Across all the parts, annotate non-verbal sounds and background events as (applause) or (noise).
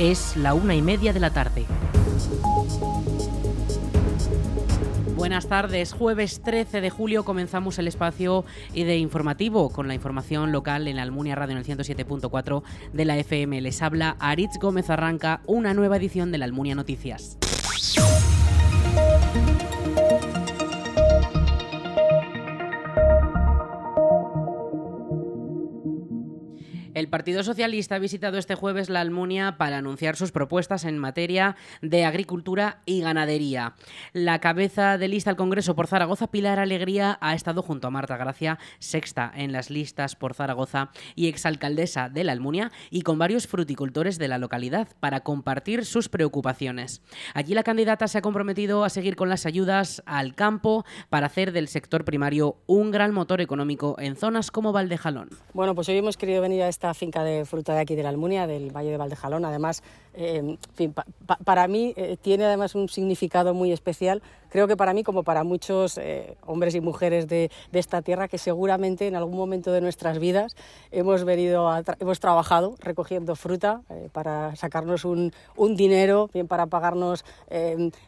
Es la una y media de la tarde. Buenas tardes, jueves 13 de julio comenzamos el espacio de informativo con la información local en la Almunia Radio en el 107.4 de la FM. Les habla Aritz Gómez Arranca, una nueva edición de la Almunia Noticias. El Partido Socialista ha visitado este jueves la Almunia para anunciar sus propuestas en materia de agricultura y ganadería. La cabeza de lista al Congreso por Zaragoza, Pilar Alegría, ha estado junto a Marta Gracia, sexta en las listas por Zaragoza y exalcaldesa de la Almunia, y con varios fruticultores de la localidad para compartir sus preocupaciones. Allí la candidata se ha comprometido a seguir con las ayudas al campo para hacer del sector primario un gran motor económico en zonas como Valdejalón. Bueno, pues hoy hemos querido venir a esta finca de fruta de aquí de la Almunia, del Valle de Valdejalón. Además, eh, para mí eh, tiene además un significado muy especial, creo que para mí como para muchos eh, hombres y mujeres de, esta tierra que seguramente en algún momento de nuestras vidas hemos, venido hemos trabajado recogiendo fruta para sacarnos un, dinero, bien para pagarnos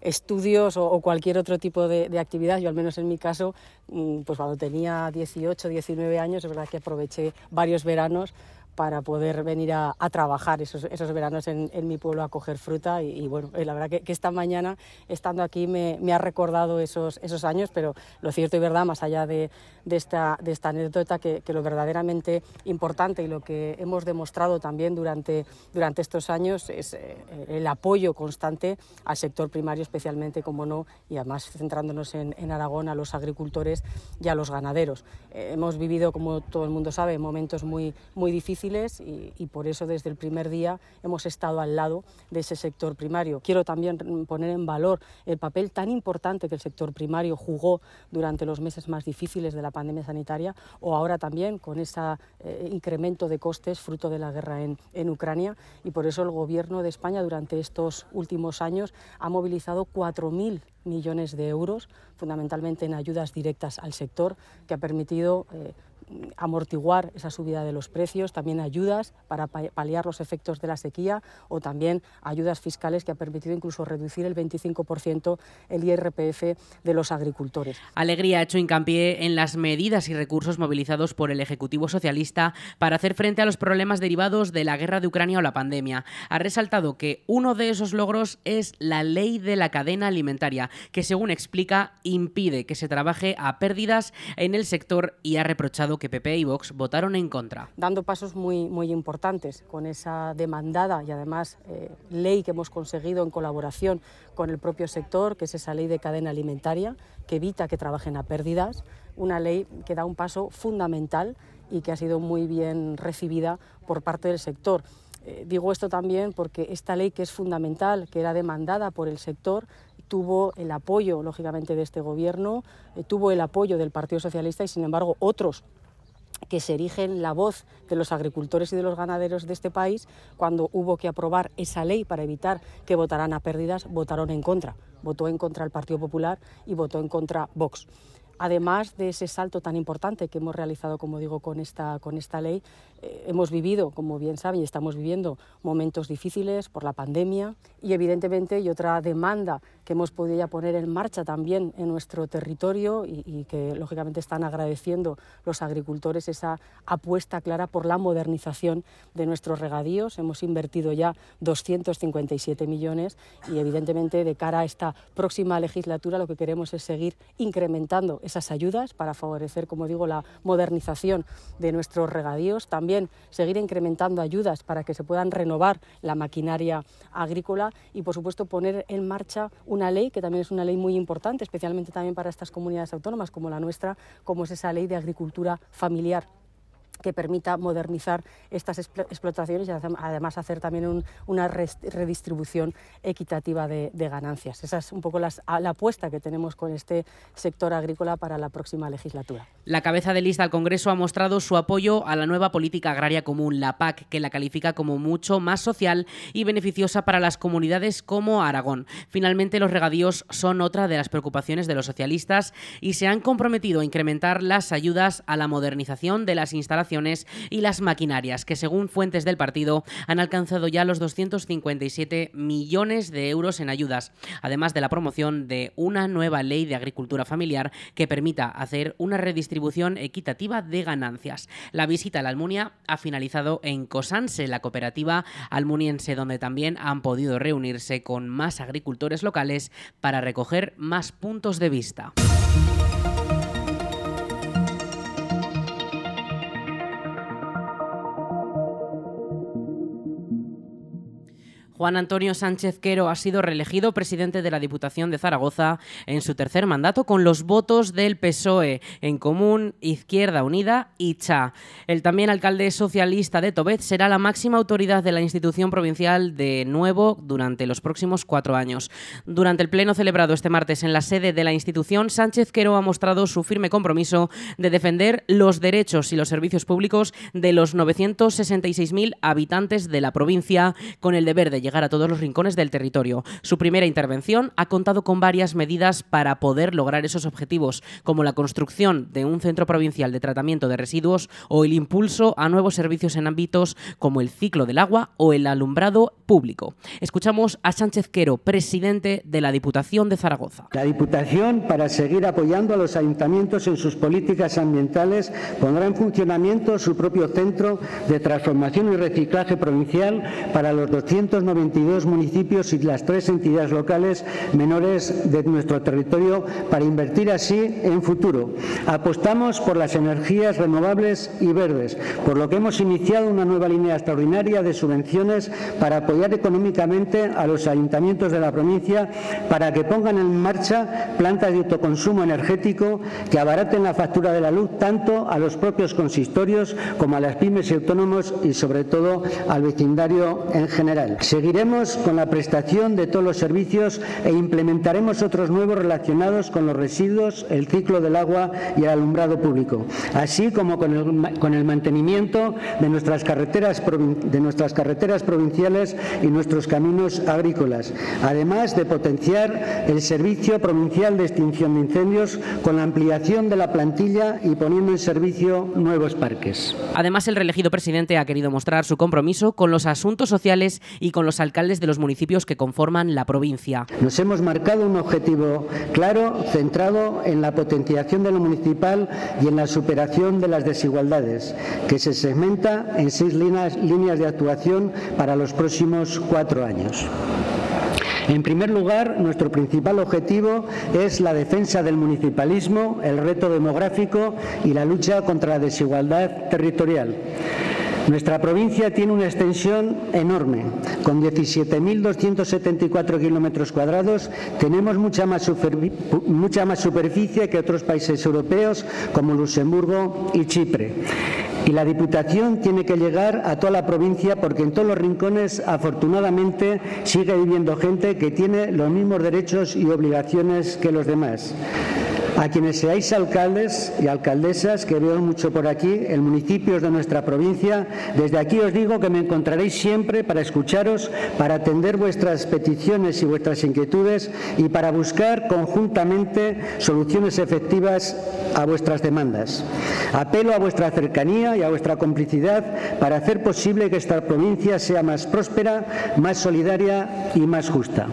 estudios o, cualquier otro tipo de, de, actividad. Yo al menos en mi caso, mm, pues cuando tenía 18, 19 años, es verdad que aproveché varios veranos para poder venir a, trabajar esos, esos veranos en, mi pueblo a coger fruta y, bueno, eh, la verdad que, esta mañana estando aquí me, ha recordado esos, esos años, pero lo cierto y verdad, más allá de, esta, de esta anécdota, que, lo verdaderamente importante y lo que hemos demostrado también durante, durante estos años es eh, el apoyo constante al sector primario, especialmente, como no, y además centrándonos en, Aragón, a los agricultores y a los ganaderos. Eh, hemos vivido, como todo el mundo sabe, momentos muy, muy difíciles y, por eso desde el primer día hemos estado al lado de ese sector primario. Quiero también poner en valor el papel tan importante que el sector primario jugó durante los meses más difíciles de la pandemia sanitaria o ahora también con ese eh, incremento de costes fruto de la guerra en, Ucrania y por eso el Gobierno de España durante estos últimos años ha movilizado 4.000 millones de euros, fundamentalmente en ayudas directas al sector, que ha permitido eh, amortiguar esa subida de los precios, también ayudas para paliar los efectos de la sequía o también ayudas fiscales que ha permitido incluso reducir el 25% el IRPF de los agricultores. Alegría ha hecho hincapié en las medidas y recursos movilizados por el Ejecutivo Socialista para hacer frente a los problemas derivados de la guerra de Ucrania o la pandemia. Ha resaltado que uno de esos logros es la ley de la cadena alimentaria, que según explica impide que se trabaje a pérdidas en el sector y ha reprochado que PP y Vox votaron en contra. Dando pasos muy, muy importantes con esa demandada y además eh, ley que hemos conseguido en colaboración con el propio sector, que es esa ley de cadena alimentaria, que evita que trabajen a pérdidas, una ley que da un paso fundamental y que ha sido muy bien recibida por parte del sector. Eh, digo esto también porque esta ley que es fundamental, que era demandada por el sector, tuvo el apoyo, lógicamente, de este Gobierno, eh, tuvo el apoyo del Partido Socialista y, sin embargo, otros que se erigen la voz de los agricultores y de los ganaderos de este país, cuando hubo que aprobar esa ley para evitar que votaran a pérdidas, votaron en contra. Votó en contra el Partido Popular y votó en contra Vox. Además de ese salto tan importante que hemos realizado, como digo, con esta, con esta ley, eh, hemos vivido, como bien saben, y estamos viviendo momentos difíciles por la pandemia y evidentemente y otra demanda que hemos podido ya poner en marcha también en nuestro territorio y, que lógicamente están agradeciendo los agricultores esa apuesta clara por la modernización de nuestros regadíos. Hemos invertido ya 257 millones y evidentemente de cara a esta próxima legislatura lo que queremos es seguir incrementando esas ayudas para favorecer, como digo, la modernización de nuestros regadíos. También seguir incrementando ayudas para que se puedan renovar la maquinaria agrícola y, por supuesto, poner en marcha una ley que también es una ley muy importante, especialmente también para estas comunidades autónomas como la nuestra, como es esa ley de agricultura familiar que permita modernizar estas explotaciones y además hacer también una redistribución equitativa de, ganancias. Esa es un poco la apuesta que tenemos con este sector agrícola para la próxima legislatura. La cabeza de lista al Congreso ha mostrado su apoyo a la nueva política agraria común, la PAC, que la califica como mucho más social y beneficiosa para las comunidades como Aragón. Finalmente, los regadíos son otra de las preocupaciones de los socialistas y se han comprometido a incrementar las ayudas a la modernización de las instalaciones instalaciones y las maquinarias, que según fuentes del partido han alcanzado ya los 257 millones de euros en ayudas, además de la promoción de una nueva ley de agricultura familiar que permita hacer una redistribución equitativa de ganancias. La visita a la Almunia ha finalizado en Cosanse, la cooperativa almuniense, donde también han podido reunirse con más agricultores locales para recoger más puntos de vista. Juan Antonio Sánchez Quero ha sido reelegido presidente de la Diputación de Zaragoza en su tercer mandato con los votos del PSOE, en Común, Izquierda Unida y CHA. El también alcalde socialista de Tobet será la máxima autoridad de la institución provincial de nuevo durante los próximos cuatro años. Durante el pleno celebrado este martes en la sede de la institución, Sánchez Quero ha mostrado su firme compromiso de defender los derechos y los servicios públicos de los 966.000 habitantes de la provincia con el deber de llegar llegar a todos los rincones del territorio. Su primera intervención ha contado con varias medidas para poder lograr esos objetivos, como la construcción de un centro provincial de tratamiento de residuos o el impulso a nuevos servicios en ámbitos como el ciclo del agua o el alumbrado público. Escuchamos a Sánchez Quero, presidente de la Diputación de Zaragoza. La Diputación, para seguir apoyando a los ayuntamientos en sus políticas ambientales, pondrá en funcionamiento su propio centro de transformación y reciclaje provincial para los 290 22 municipios y las tres entidades locales menores de nuestro territorio para invertir así en futuro. Apostamos por las energías renovables y verdes, por lo que hemos iniciado una nueva línea extraordinaria de subvenciones para apoyar económicamente a los ayuntamientos de la provincia para que pongan en marcha plantas de autoconsumo energético que abaraten la factura de la luz tanto a los propios consistorios como a las pymes y autónomos y sobre todo al vecindario en general. Seguiremos con la prestación de todos los servicios e implementaremos otros nuevos relacionados con los residuos, el ciclo del agua y el alumbrado público, así como con el, mantenimiento de nuestras, carreteras, de nuestras carreteras provinciales y nuestros caminos agrícolas, además de potenciar el Servicio Provincial de Extinción de Incendios con la ampliación de la plantilla y poniendo en servicio nuevos parques. Además, el reelegido presidente ha querido mostrar su compromiso con los asuntos sociales y con los alcaldes de los municipios que conforman la provincia. Nos hemos marcado un objetivo claro, centrado en la potenciación de lo municipal y en la superación de las desigualdades, que se segmenta en seis líneas, líneas de actuación para los próximos cuatro años. En primer lugar, nuestro principal objetivo es la defensa del municipalismo, el reto demográfico y la lucha contra la desigualdad territorial. Nuestra provincia tiene una extensión enorme, con 17.274 kilómetros cuadrados. Tenemos mucha más, superficie que otros países europeos como Luxemburgo y Chipre. Y la Diputación tiene que llegar a toda la provincia porque en todos los rincones, afortunadamente, sigue viviendo gente que tiene los mismos derechos y obligaciones que los demás. A quienes seáis alcaldes y alcaldesas, que veo mucho por aquí, el municipio de nuestra provincia, desde aquí os digo que me encontraréis siempre para escucharos, para atender vuestras peticiones y vuestras inquietudes y para buscar conjuntamente soluciones efectivas a vuestras demandas. Apelo a vuestra cercanía y a vuestra complicidad para hacer posible que esta provincia sea más próspera, más solidaria y más justa.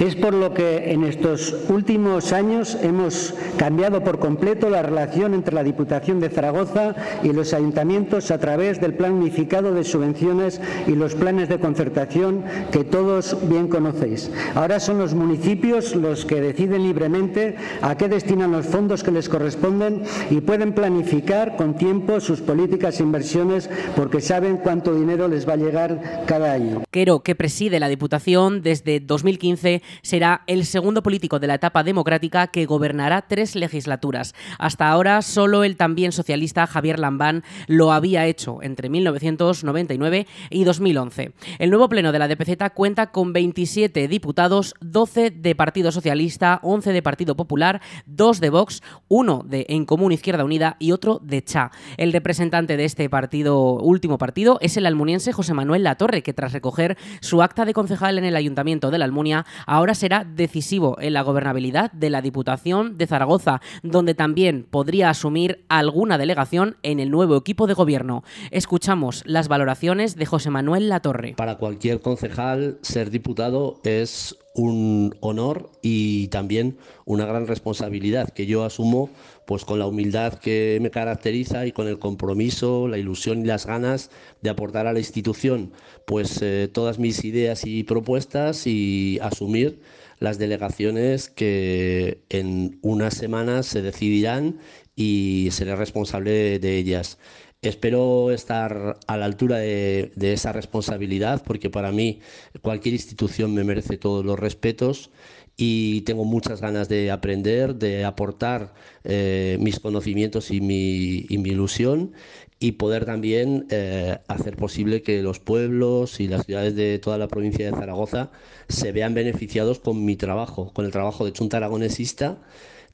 Es por lo que en estos últimos años hemos cambiado por completo la relación entre la Diputación de Zaragoza y los ayuntamientos a través del Plan Unificado de Subvenciones y los planes de concertación que todos bien conocéis. Ahora son los municipios los que deciden libremente a qué destinan los fondos que les corresponden y pueden planificar con tiempo sus políticas e inversiones porque saben cuánto dinero les va a llegar cada año. Quero, que preside la Diputación desde 2015, será el segundo político de la etapa democrática que gobernará tres legislaturas. Hasta ahora solo el también socialista Javier Lambán lo había hecho entre 1999 y 2011. El nuevo pleno de la DPZ cuenta con 27 diputados, 12 de Partido Socialista, 11 de Partido Popular, 2 de Vox, 1 de En Común Izquierda Unida y otro de CHA. El representante de este partido, último partido, es el almuniense José Manuel Latorre, que tras recoger su acta de concejal en el Ayuntamiento de la Almunia, ahora será decisivo en la gobernabilidad de la Diputación de Zaragoza Donde también podría asumir alguna delegación en el nuevo equipo de gobierno. Escuchamos las valoraciones de José Manuel Latorre. Para cualquier concejal, ser diputado es un honor y también una gran responsabilidad que yo asumo pues con la humildad que me caracteriza y con el compromiso, la ilusión y las ganas de aportar a la institución pues eh, todas mis ideas y propuestas y asumir las delegaciones que en unas semanas se decidirán y seré responsable de ellas. Espero estar a la altura de, esa responsabilidad porque para mí cualquier institución me merece todos los respetos y tengo muchas ganas de aprender, de aportar eh, mis conocimientos y mi, ilusión y poder también eh, hacer posible que los pueblos y las ciudades de toda la provincia de Zaragoza se vean beneficiados con mi trabajo, con el trabajo de Chunta Aragonesista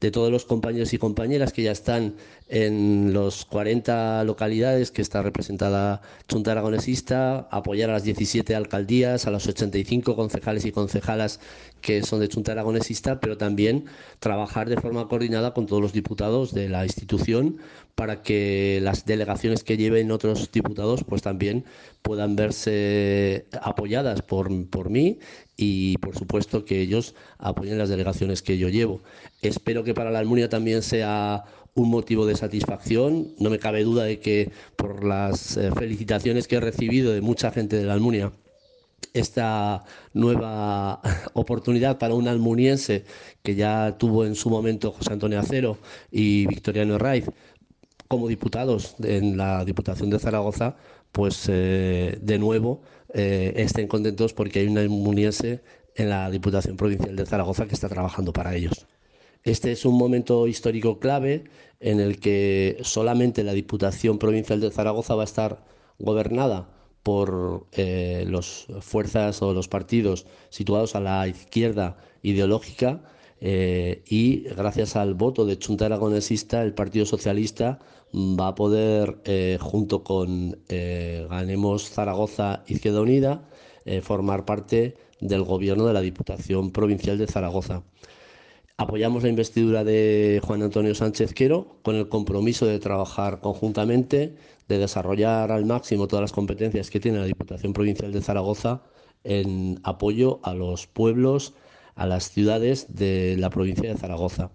de todos los compañeros y compañeras que ya están en los 40 localidades que está representada Junta Aragonesista, apoyar a las 17 alcaldías, a los 85 concejales y concejalas que son de Junta Aragonesista, pero también trabajar de forma coordinada con todos los diputados de la institución para que las delegaciones que lleven otros diputados pues también puedan verse apoyadas por, por mí y por supuesto que ellos apoyen las delegaciones que yo llevo. Espero que para la Almunia también sea un motivo de satisfacción. No me cabe duda de que por las eh, felicitaciones que he recibido de mucha gente de la Almunia, esta nueva (laughs) oportunidad para un almuniense que ya tuvo en su momento José Antonio Acero y Victoriano Raiz como diputados en la Diputación de Zaragoza, pues eh, de nuevo eh, estén contentos porque hay un almuniense en la Diputación Provincial de Zaragoza que está trabajando para ellos. Este es un momento histórico clave en el que solamente la Diputación Provincial de Zaragoza va a estar gobernada por eh, las fuerzas o los partidos situados a la izquierda ideológica eh, y gracias al voto de Chunta Aragonesista el Partido Socialista va a poder, eh, junto con Ganemos Zaragoza Izquierda Unida, formar parte del gobierno de la Diputación Provincial de Zaragoza. Apoyamos la investidura de Juan Antonio Sánchez Quero con el compromiso de trabajar conjuntamente, de desarrollar al máximo todas las competencias que tiene la Diputación Provincial de Zaragoza en apoyo a los pueblos, a las ciudades de la provincia de Zaragoza.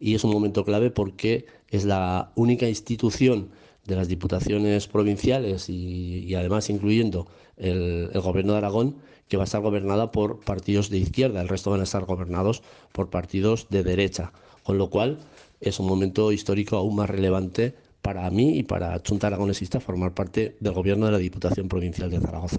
Y es un momento clave porque es la única institución de las diputaciones provinciales y, además incluyendo el, gobierno de Aragón que va a estar gobernada por partidos de izquierda, el resto van a estar gobernados por partidos de derecha, con lo cual es un momento histórico aún más relevante para mí y para Chunta Aragonesista formar parte del gobierno de la Diputación Provincial de Zaragoza.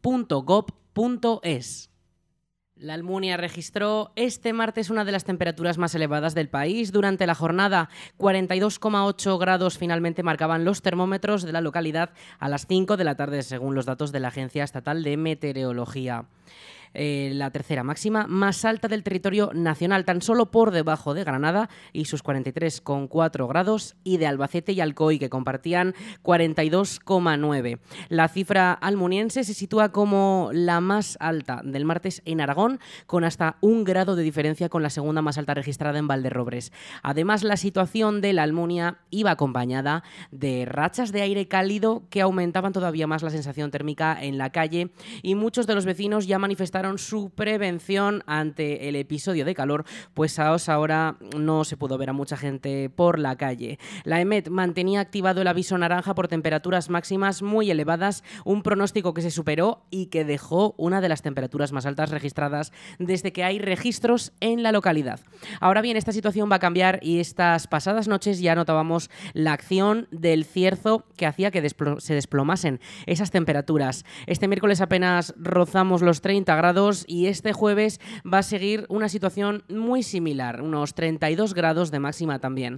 La Almunia registró este martes una de las temperaturas más elevadas del país. Durante la jornada, 42,8 grados finalmente marcaban los termómetros de la localidad a las 5 de la tarde, según los datos de la Agencia Estatal de Meteorología. Eh, la tercera máxima más alta del territorio nacional, tan solo por debajo de Granada y sus 43,4 grados, y de Albacete y Alcoy, que compartían 42,9. La cifra almuniense se sitúa como la más alta del martes en Aragón, con hasta un grado de diferencia con la segunda más alta registrada en Valderrobres. Además, la situación de la Almunia iba acompañada de rachas de aire cálido que aumentaban todavía más la sensación térmica en la calle y muchos de los vecinos ya manifestaron su prevención ante el episodio de calor, pues a ahora no se pudo ver a mucha gente por la calle. La EMET mantenía activado el aviso naranja por temperaturas máximas muy elevadas, un pronóstico que se superó y que dejó una de las temperaturas más altas registradas desde que hay registros en la localidad. Ahora bien, esta situación va a cambiar y estas pasadas noches ya notábamos la acción del cierzo que hacía que se desplomasen esas temperaturas. Este miércoles apenas rozamos los 30 grados y este jueves va a seguir una situación muy similar, unos 32 grados de máxima también.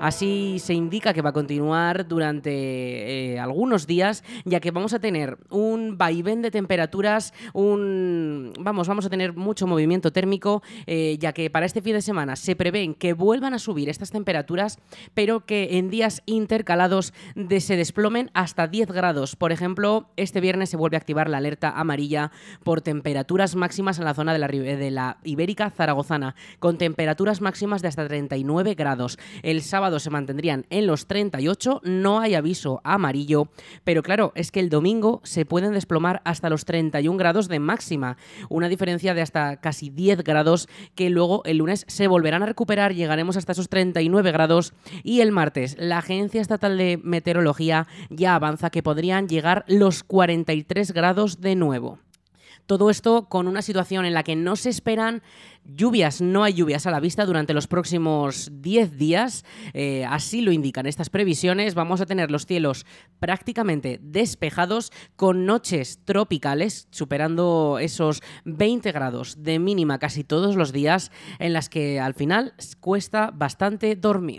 Así se indica que va a continuar durante eh, algunos días, ya que vamos a tener un vaivén de temperaturas, un vamos, vamos a tener mucho movimiento térmico, eh, ya que para este fin de semana se prevén que vuelvan a subir estas temperaturas, pero que en días intercalados se desplomen hasta 10 grados. Por ejemplo, este viernes se vuelve a activar la alerta amarilla por temperaturas máximas en la zona de la, de la Ibérica Zaragozana, con temperaturas máximas de hasta 39 grados. El se mantendrían en los 38, no hay aviso amarillo, pero claro, es que el domingo se pueden desplomar hasta los 31 grados de máxima, una diferencia de hasta casi 10 grados que luego el lunes se volverán a recuperar, llegaremos hasta esos 39 grados y el martes la Agencia Estatal de Meteorología ya avanza que podrían llegar los 43 grados de nuevo. Todo esto con una situación en la que no se esperan lluvias, no hay lluvias a la vista durante los próximos 10 días, eh, así lo indican estas previsiones. Vamos a tener los cielos prácticamente despejados con noches tropicales, superando esos 20 grados de mínima casi todos los días, en las que al final cuesta bastante dormir.